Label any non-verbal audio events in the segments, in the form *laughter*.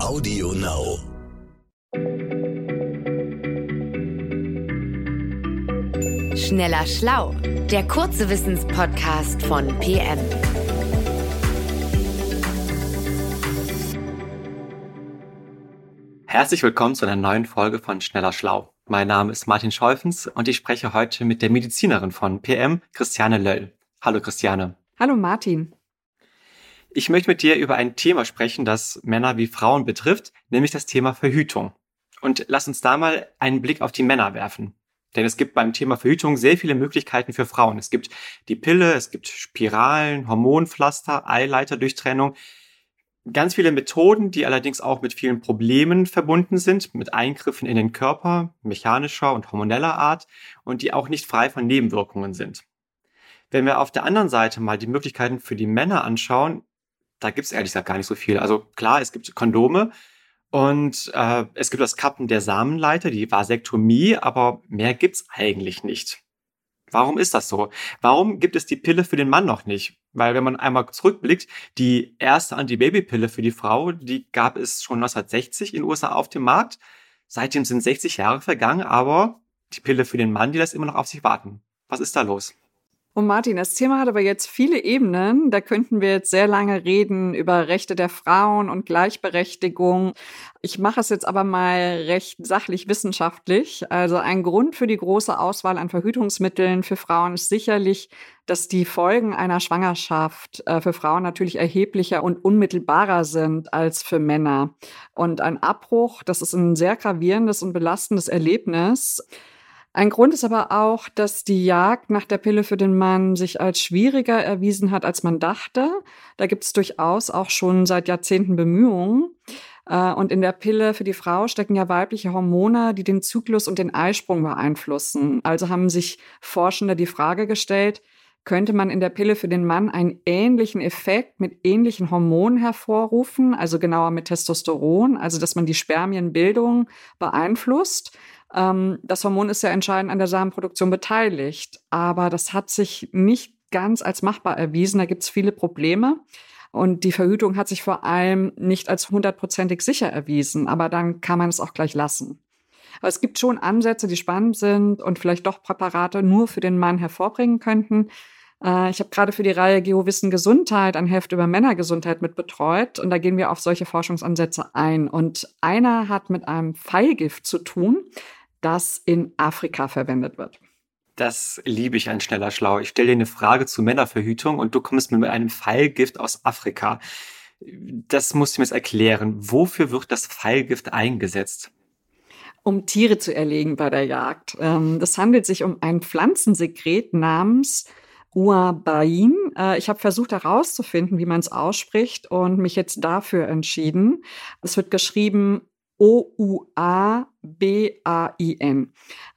Audio Now. Schneller Schlau, der kurze Wissenspodcast von PM. Herzlich willkommen zu einer neuen Folge von Schneller Schlau. Mein Name ist Martin Scholfens und ich spreche heute mit der Medizinerin von PM, Christiane Löll. Hallo Christiane. Hallo Martin. Ich möchte mit dir über ein Thema sprechen, das Männer wie Frauen betrifft, nämlich das Thema Verhütung. Und lass uns da mal einen Blick auf die Männer werfen. Denn es gibt beim Thema Verhütung sehr viele Möglichkeiten für Frauen. Es gibt die Pille, es gibt Spiralen, Hormonpflaster, Eileiterdurchtrennung. Ganz viele Methoden, die allerdings auch mit vielen Problemen verbunden sind, mit Eingriffen in den Körper, mechanischer und hormoneller Art und die auch nicht frei von Nebenwirkungen sind. Wenn wir auf der anderen Seite mal die Möglichkeiten für die Männer anschauen, da gibt es ehrlich gesagt gar nicht so viel. Also klar, es gibt Kondome und äh, es gibt das Kappen der Samenleiter, die Vasektomie, aber mehr gibt's eigentlich nicht. Warum ist das so? Warum gibt es die Pille für den Mann noch nicht? Weil wenn man einmal zurückblickt, die erste Antibabypille für die Frau, die gab es schon 1960 in den USA auf dem Markt. Seitdem sind 60 Jahre vergangen, aber die Pille für den Mann, die lässt immer noch auf sich warten. Was ist da los? Und Martin, das Thema hat aber jetzt viele Ebenen. Da könnten wir jetzt sehr lange reden über Rechte der Frauen und Gleichberechtigung. Ich mache es jetzt aber mal recht sachlich wissenschaftlich. Also ein Grund für die große Auswahl an Verhütungsmitteln für Frauen ist sicherlich, dass die Folgen einer Schwangerschaft äh, für Frauen natürlich erheblicher und unmittelbarer sind als für Männer. Und ein Abbruch, das ist ein sehr gravierendes und belastendes Erlebnis. Ein Grund ist aber auch, dass die Jagd nach der Pille für den Mann sich als schwieriger erwiesen hat, als man dachte. Da gibt es durchaus auch schon seit Jahrzehnten Bemühungen. Äh, und in der Pille für die Frau stecken ja weibliche Hormone, die den Zyklus und den Eisprung beeinflussen. Also haben sich Forschende die Frage gestellt, könnte man in der Pille für den Mann einen ähnlichen Effekt mit ähnlichen Hormonen hervorrufen, also genauer mit Testosteron, also dass man die Spermienbildung beeinflusst. Ähm, das Hormon ist ja entscheidend an der Samenproduktion beteiligt, aber das hat sich nicht ganz als machbar erwiesen. Da gibt es viele Probleme. Und die Verhütung hat sich vor allem nicht als hundertprozentig sicher erwiesen, aber dann kann man es auch gleich lassen. Aber es gibt schon Ansätze, die spannend sind und vielleicht doch Präparate nur für den Mann hervorbringen könnten. Äh, ich habe gerade für die Reihe Geowissen Gesundheit ein Heft über Männergesundheit mit betreut und da gehen wir auf solche Forschungsansätze ein. Und einer hat mit einem Pfeilgift zu tun, das in Afrika verwendet wird. Das liebe ich ein schneller Schlau. Ich stelle dir eine Frage zu Männerverhütung und du kommst mit einem Pfeilgift aus Afrika. Das musst du mir jetzt erklären. Wofür wird das Pfeilgift eingesetzt? Um Tiere zu erlegen bei der Jagd. Ähm, das handelt sich um ein Pflanzensekret namens Uabain. Äh, ich habe versucht herauszufinden, wie man es ausspricht und mich jetzt dafür entschieden. Es wird geschrieben O-U-A-B-A-I-N.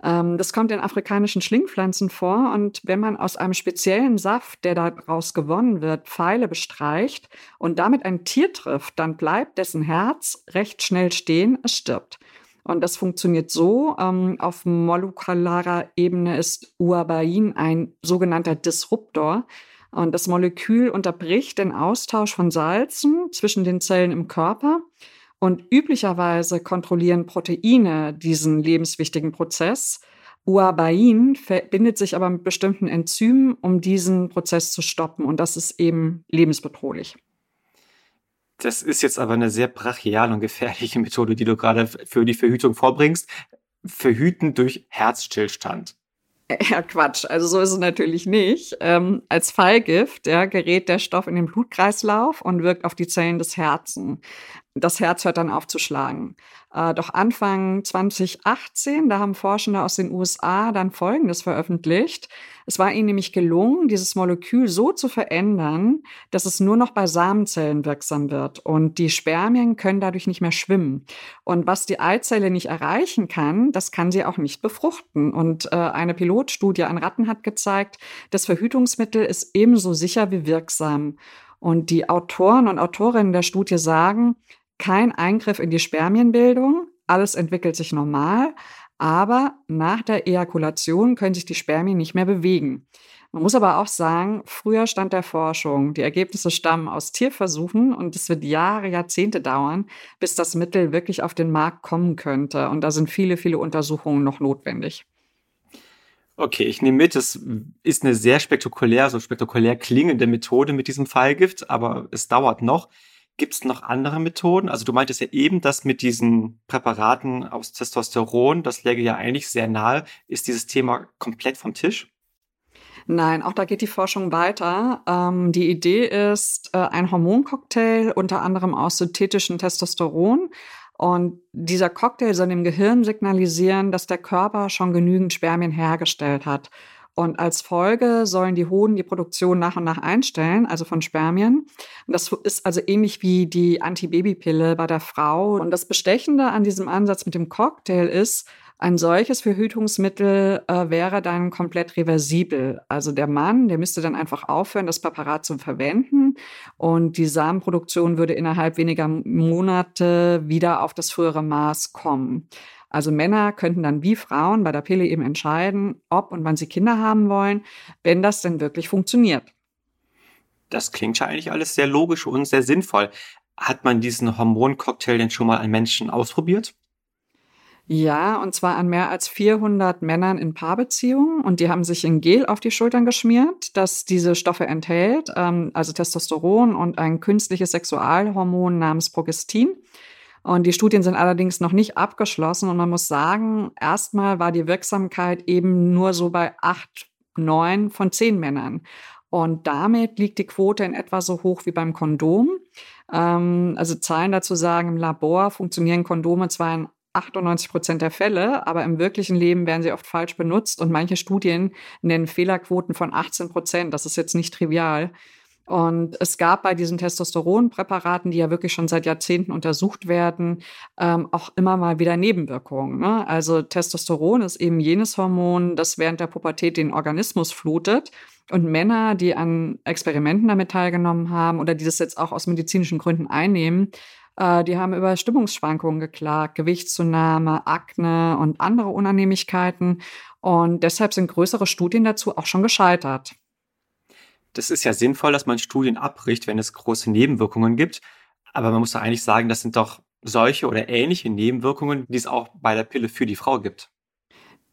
Ähm, das kommt in afrikanischen Schlingpflanzen vor und wenn man aus einem speziellen Saft, der daraus gewonnen wird, Pfeile bestreicht und damit ein Tier trifft, dann bleibt dessen Herz recht schnell stehen, es stirbt. Und das funktioniert so. Ähm, auf molekularer Ebene ist Uabain ein sogenannter Disruptor. Und das Molekül unterbricht den Austausch von Salzen zwischen den Zellen im Körper und üblicherweise kontrollieren Proteine diesen lebenswichtigen Prozess. Uabain verbindet sich aber mit bestimmten Enzymen, um diesen Prozess zu stoppen. Und das ist eben lebensbedrohlich. Das ist jetzt aber eine sehr brachiale und gefährliche *laughs* Methode, die du gerade für die Verhütung vorbringst. Verhüten durch Herzstillstand. *laughs* Ja, Quatsch. Also so ist es natürlich nicht. Ähm, als Fallgift ja, gerät der Stoff in den Blutkreislauf und wirkt auf die Zellen des Herzens das Herz hört dann auf zu schlagen. Äh, doch Anfang 2018, da haben Forschende aus den USA dann Folgendes veröffentlicht. Es war ihnen nämlich gelungen, dieses Molekül so zu verändern, dass es nur noch bei Samenzellen wirksam wird und die Spermien können dadurch nicht mehr schwimmen. Und was die Eizelle nicht erreichen kann, das kann sie auch nicht befruchten. Und äh, eine Pilotstudie an Ratten hat gezeigt, das Verhütungsmittel ist ebenso sicher wie wirksam. Und die Autoren und Autorinnen der Studie sagen, kein Eingriff in die Spermienbildung, alles entwickelt sich normal, aber nach der Ejakulation können sich die Spermien nicht mehr bewegen. Man muss aber auch sagen, früher stand der Forschung, die Ergebnisse stammen aus Tierversuchen und es wird Jahre, Jahrzehnte dauern, bis das Mittel wirklich auf den Markt kommen könnte. Und da sind viele, viele Untersuchungen noch notwendig. Okay, ich nehme mit, es ist eine sehr spektakulär, so spektakulär klingende Methode mit diesem Fallgift, aber es dauert noch. Gibt es noch andere Methoden? Also du meintest ja eben, dass mit diesen Präparaten aus Testosteron, das läge ja eigentlich sehr nahe. Ist dieses Thema komplett vom Tisch? Nein, auch da geht die Forschung weiter. Ähm, die Idee ist äh, ein Hormoncocktail, unter anderem aus synthetischen Testosteron. Und dieser Cocktail soll dem Gehirn signalisieren, dass der Körper schon genügend Spermien hergestellt hat. Und als Folge sollen die Hoden die Produktion nach und nach einstellen, also von Spermien. Und das ist also ähnlich wie die Antibabypille bei der Frau. Und das Bestechende an diesem Ansatz mit dem Cocktail ist, ein solches Verhütungsmittel äh, wäre dann komplett reversibel. Also der Mann, der müsste dann einfach aufhören, das Präparat zu verwenden und die Samenproduktion würde innerhalb weniger Monate wieder auf das frühere Maß kommen. Also Männer könnten dann wie Frauen bei der Pille eben entscheiden, ob und wann sie Kinder haben wollen, wenn das denn wirklich funktioniert. Das klingt ja eigentlich alles sehr logisch und sehr sinnvoll. Hat man diesen Hormoncocktail denn schon mal an Menschen ausprobiert? Ja, und zwar an mehr als 400 Männern in Paarbeziehungen. Und die haben sich in Gel auf die Schultern geschmiert, das diese Stoffe enthält, ähm, also Testosteron und ein künstliches Sexualhormon namens Progestin. Und die Studien sind allerdings noch nicht abgeschlossen. Und man muss sagen, erstmal war die Wirksamkeit eben nur so bei acht, neun von zehn Männern. Und damit liegt die Quote in etwa so hoch wie beim Kondom. Ähm, also Zahlen dazu sagen, im Labor funktionieren Kondome zwar in 98 Prozent der Fälle, aber im wirklichen Leben werden sie oft falsch benutzt und manche Studien nennen Fehlerquoten von 18 Prozent. Das ist jetzt nicht trivial. Und es gab bei diesen Testosteronpräparaten, die ja wirklich schon seit Jahrzehnten untersucht werden, ähm, auch immer mal wieder Nebenwirkungen. Ne? Also Testosteron ist eben jenes Hormon, das während der Pubertät den Organismus flutet. Und Männer, die an Experimenten damit teilgenommen haben oder die das jetzt auch aus medizinischen Gründen einnehmen, äh, die haben über Stimmungsschwankungen geklagt, Gewichtszunahme, Akne und andere Unannehmlichkeiten. Und deshalb sind größere Studien dazu auch schon gescheitert. Das ist ja sinnvoll, dass man Studien abbricht, wenn es große Nebenwirkungen gibt. Aber man muss doch eigentlich sagen, das sind doch solche oder ähnliche Nebenwirkungen, die es auch bei der Pille für die Frau gibt.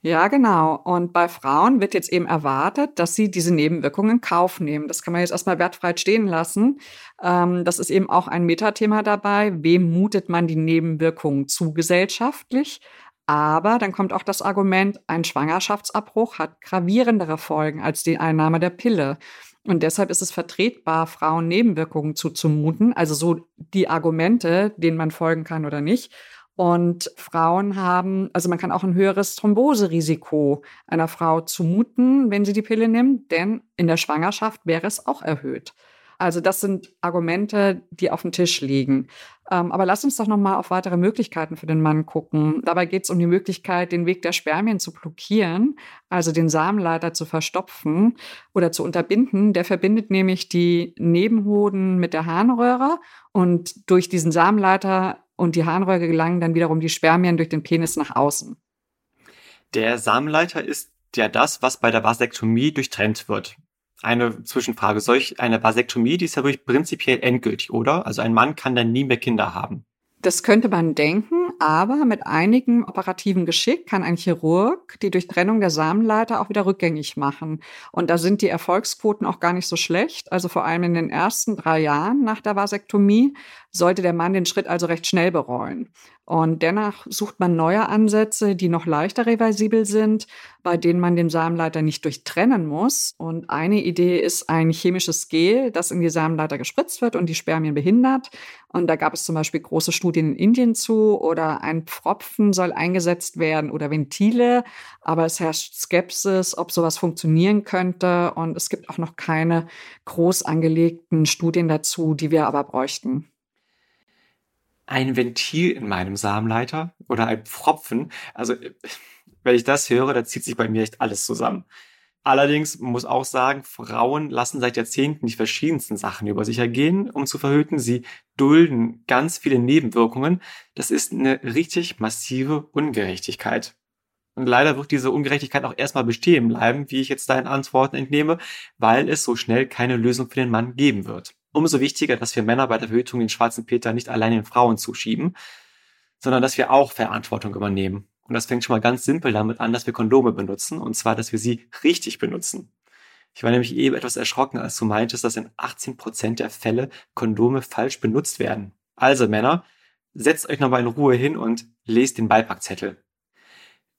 Ja, genau. Und bei Frauen wird jetzt eben erwartet, dass sie diese Nebenwirkungen in Kauf nehmen. Das kann man jetzt erstmal wertfrei stehen lassen. Ähm, das ist eben auch ein Metathema dabei. Wem mutet man die Nebenwirkungen zu gesellschaftlich? Aber dann kommt auch das Argument, ein Schwangerschaftsabbruch hat gravierendere Folgen als die Einnahme der Pille. Und deshalb ist es vertretbar, Frauen Nebenwirkungen zuzumuten, also so die Argumente, denen man folgen kann oder nicht. Und Frauen haben, also man kann auch ein höheres Thromboserisiko einer Frau zumuten, wenn sie die Pille nimmt, denn in der Schwangerschaft wäre es auch erhöht. Also das sind Argumente, die auf dem Tisch liegen. Ähm, aber lass uns doch noch mal auf weitere Möglichkeiten für den Mann gucken. Dabei geht es um die Möglichkeit, den Weg der Spermien zu blockieren, also den Samenleiter zu verstopfen oder zu unterbinden. Der verbindet nämlich die Nebenhoden mit der Harnröhre und durch diesen Samenleiter und die Harnröhre gelangen dann wiederum die Spermien durch den Penis nach außen. Der Samenleiter ist ja das, was bei der Vasektomie durchtrennt wird. Eine Zwischenfrage. Solch eine Vasektomie, die ist ja wirklich prinzipiell endgültig, oder? Also ein Mann kann dann nie mehr Kinder haben. Das könnte man denken, aber mit einigem operativen Geschick kann ein Chirurg die Durchtrennung der Samenleiter auch wieder rückgängig machen. Und da sind die Erfolgsquoten auch gar nicht so schlecht. Also vor allem in den ersten drei Jahren nach der Vasektomie sollte der Mann den Schritt also recht schnell bereuen. Und dennoch sucht man neue Ansätze, die noch leichter reversibel sind, bei denen man den Samenleiter nicht durchtrennen muss. Und eine Idee ist ein chemisches Gel, das in die Samenleiter gespritzt wird und die Spermien behindert. Und da gab es zum Beispiel große Studien in Indien zu oder ein Pfropfen soll eingesetzt werden oder Ventile. Aber es herrscht Skepsis, ob sowas funktionieren könnte. Und es gibt auch noch keine groß angelegten Studien dazu, die wir aber bräuchten ein Ventil in meinem Samenleiter oder ein Pfropfen. Also, wenn ich das höre, da zieht sich bei mir echt alles zusammen. Allerdings muss auch sagen, Frauen lassen seit Jahrzehnten die verschiedensten Sachen über sich ergehen, um zu verhüten. Sie dulden ganz viele Nebenwirkungen. Das ist eine richtig massive Ungerechtigkeit. Und leider wird diese Ungerechtigkeit auch erstmal bestehen bleiben, wie ich jetzt deinen Antworten entnehme, weil es so schnell keine Lösung für den Mann geben wird. Umso wichtiger, dass wir Männer bei der Verhütung den schwarzen Peter nicht allein den Frauen zuschieben, sondern dass wir auch Verantwortung übernehmen. Und das fängt schon mal ganz simpel damit an, dass wir Kondome benutzen, und zwar, dass wir sie richtig benutzen. Ich war nämlich eben etwas erschrocken, als du meintest, dass in 18 Prozent der Fälle Kondome falsch benutzt werden. Also Männer, setzt euch nochmal in Ruhe hin und lest den Beipackzettel.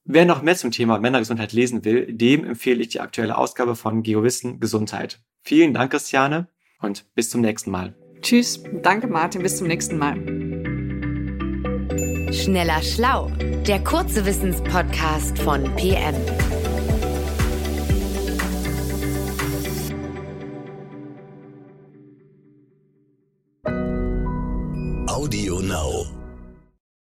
Wer noch mehr zum Thema Männergesundheit lesen will, dem empfehle ich die aktuelle Ausgabe von GeoWissen Gesundheit. Vielen Dank, Christiane, und bis zum nächsten Mal. Tschüss, danke Martin, bis zum nächsten Mal. Schneller Schlau, der kurze Wissenspodcast von PM.